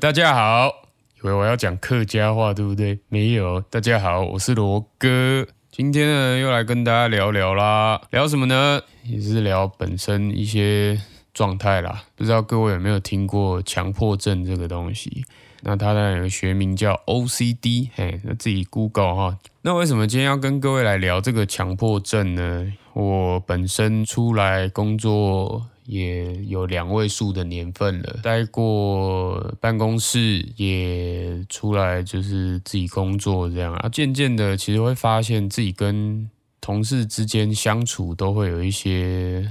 大家好，以为我要讲客家话对不对？没有，大家好，我是罗哥，今天呢又来跟大家聊聊啦，聊什么呢？也是聊本身一些状态啦。不知道各位有没有听过强迫症这个东西？那它呢有个学名叫 OCD，嘿，那自己 Google 哈。那为什么今天要跟各位来聊这个强迫症呢？我本身出来工作也有两位数的年份了，待过办公室，也出来就是自己工作这样啊。渐渐的，其实会发现自己跟同事之间相处都会有一些。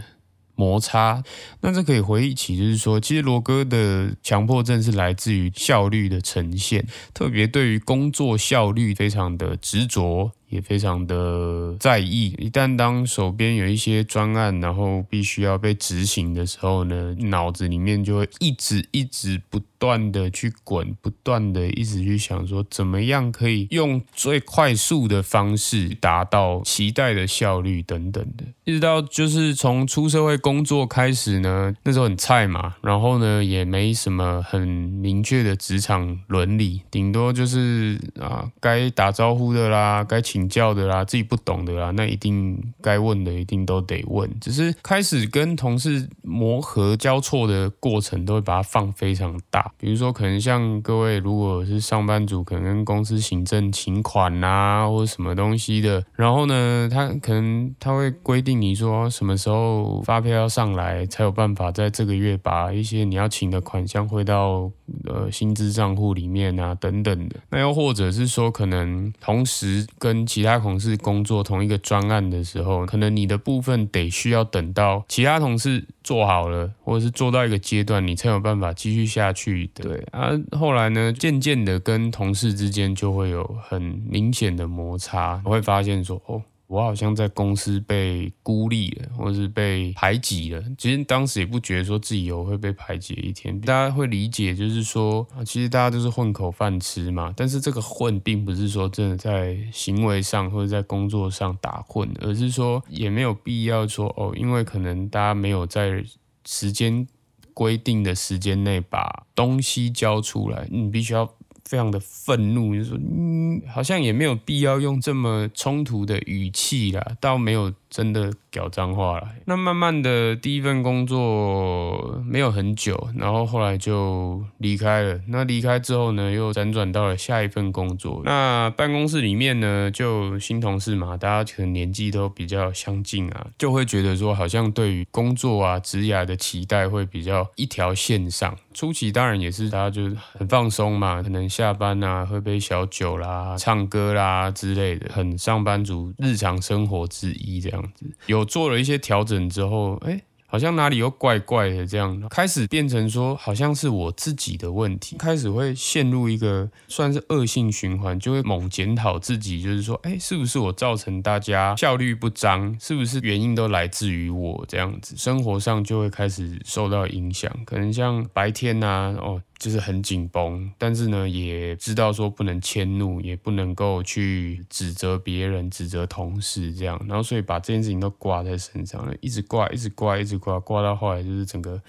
摩擦，那这可以回忆起，就是说，其实罗哥的强迫症是来自于效率的呈现，特别对于工作效率非常的执着。也非常的在意，一旦当手边有一些专案，然后必须要被执行的时候呢，脑子里面就会一直一直不断的去滚，不断的一直去想说，怎么样可以用最快速的方式达到期待的效率等等的，一直到就是从出社会工作开始呢，那时候很菜嘛，然后呢也没什么很明确的职场伦理，顶多就是啊该打招呼的啦，该请。教的啦，自己不懂的啦，那一定该问的一定都得问。只是开始跟同事磨合交错的过程，都会把它放非常大。比如说，可能像各位如果是上班族，可能跟公司行政请款呐，或者什么东西的，然后呢，他可能他会规定你说什么时候发票要上来，才有办法在这个月把一些你要请的款项汇到呃薪资账户里面啊，等等的。那又或者是说，可能同时跟其他同事工作同一个专案的时候，可能你的部分得需要等到其他同事做好了，或者是做到一个阶段，你才有办法继续下去。对啊，后来呢，渐渐的跟同事之间就会有很明显的摩擦，我会发现说，哦。我好像在公司被孤立了，或是被排挤了。其实当时也不觉得说自己有会被排挤一天。大家会理解，就是说，其实大家都是混口饭吃嘛。但是这个混，并不是说真的在行为上或者在工作上打混，而是说也没有必要说哦，因为可能大家没有在时间规定的时间内把东西交出来，你必须要。非常的愤怒，就说嗯，好像也没有必要用这么冲突的语气啦，倒没有。真的屌脏话了。那慢慢的第一份工作没有很久，然后后来就离开了。那离开之后呢，又辗转到了下一份工作。那办公室里面呢，就新同事嘛，大家可能年纪都比较相近啊，就会觉得说，好像对于工作啊、职涯的期待会比较一条线上。初期当然也是大家就是很放松嘛，可能下班啊喝杯小酒啦、唱歌啦之类的，很上班族日常生活之一这样。有做了一些调整之后，哎，好像哪里又怪怪的，这样开始变成说，好像是我自己的问题，开始会陷入一个算是恶性循环，就会猛检讨自己，就是说，哎，是不是我造成大家效率不彰？是不是原因都来自于我这样子？生活上就会开始受到影响，可能像白天呐，哦。就是很紧绷，但是呢，也知道说不能迁怒，也不能够去指责别人、指责同事这样，然后所以把这件事情都挂在身上了，一直挂、一直挂、一直挂，挂到后来就是整个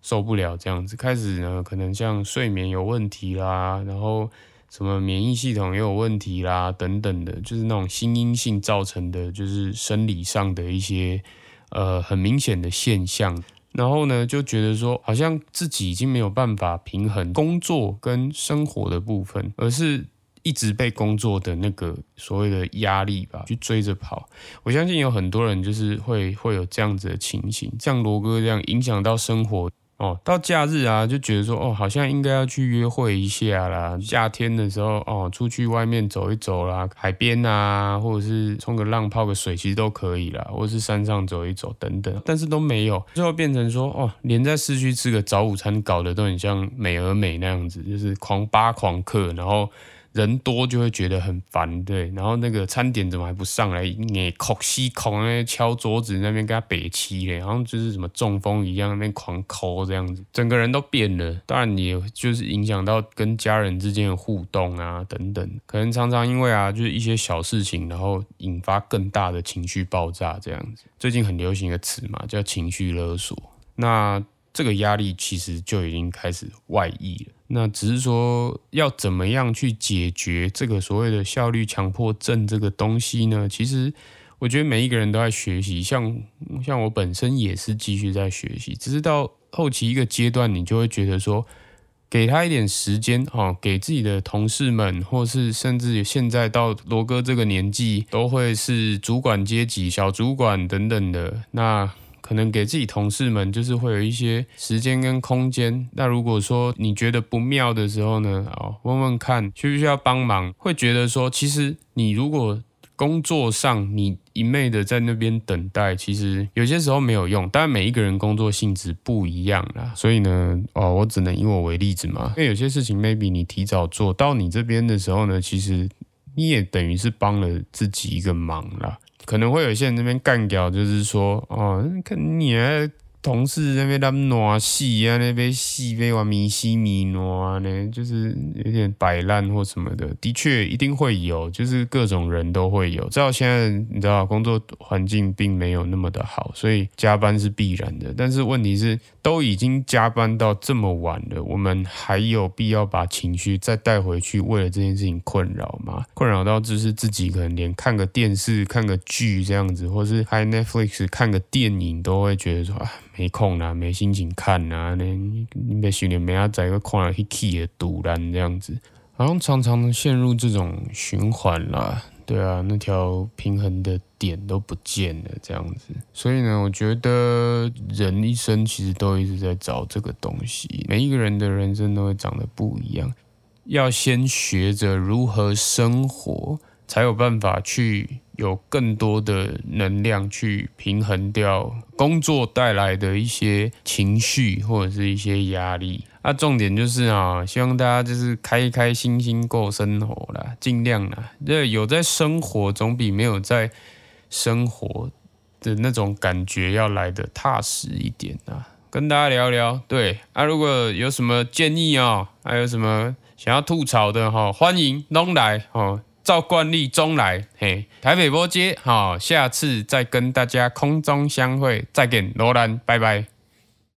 受不了这样子，开始呢，可能像睡眠有问题啦，然后什么免疫系统也有问题啦，等等的，就是那种心因性造成的，就是生理上的一些呃很明显的现象。然后呢，就觉得说，好像自己已经没有办法平衡工作跟生活的部分，而是一直被工作的那个所谓的压力吧，去追着跑。我相信有很多人就是会会有这样子的情形，像罗哥这样影响到生活。哦，到假日啊，就觉得说，哦，好像应该要去约会一下啦。夏天的时候，哦，出去外面走一走啦，海边啊，或者是冲个浪、泡个水，其实都可以啦，或者是山上走一走等等，但是都没有，最后变成说，哦，连在市区吃个早午餐，搞得都很像美而美那样子，就是狂扒狂客，然后。人多就会觉得很烦，对，然后那个餐点怎么还不上来？你哭西口那敲桌子那边跟他北七嘞，好像就是什么中风一样，那边狂抠这样子，整个人都变了。当然，也就是影响到跟家人之间的互动啊，等等，可能常常因为啊，就是一些小事情，然后引发更大的情绪爆炸这样子。最近很流行的词嘛，叫情绪勒索。那这个压力其实就已经开始外溢了。那只是说要怎么样去解决这个所谓的效率强迫症这个东西呢？其实我觉得每一个人都在学习，像像我本身也是继续在学习，只是到后期一个阶段，你就会觉得说。给他一点时间哦，给自己的同事们，或是甚至现在到罗哥这个年纪，都会是主管阶级、小主管等等的。那可能给自己同事们，就是会有一些时间跟空间。那如果说你觉得不妙的时候呢，哦，问问看需不需要帮忙，会觉得说，其实你如果。工作上，你一昧的在那边等待，其实有些时候没有用。当然，每一个人工作性质不一样啦，所以呢，哦，我只能以我为例子嘛。因为有些事情，maybe 你提早做到你这边的时候呢，其实你也等于是帮了自己一个忙啦。可能会有些人那边干掉，就是说，哦，看你。同事那边他们暖戏啊，那边戏被玩米西米暖呢，就是有点摆烂或什么的，的确一定会有，就是各种人都会有。知道现在你知道工作环境并没有那么的好，所以加班是必然的。但是问题是，都已经加班到这么晚了，我们还有必要把情绪再带回去，为了这件事情困扰吗？困扰到就是自己可能连看个电视、看个剧这样子，或是开 Netflix 看个电影都会觉得说。没空啦，没心情看呐，那你别训练，没阿仔个看了去气的堵烂这样子，好像常常陷入这种循环啦。对啊，那条平衡的点都不见了这样子。所以呢，我觉得人一生其实都一直在找这个东西。每一个人的人生都会长得不一样，要先学着如何生活，才有办法去。有更多的能量去平衡掉工作带来的一些情绪或者是一些压力。啊，重点就是啊，希望大家就是开开心心过生活啦，尽量啦。这有在生活总比没有在生活的那种感觉要来的踏实一点啊。跟大家聊聊，对啊，如果有什么建议啊，还有什么想要吐槽的哈，欢迎弄来哦。照惯例中来，嘿，台北波街，好，下次再跟大家空中相会，再见，罗兰，拜拜。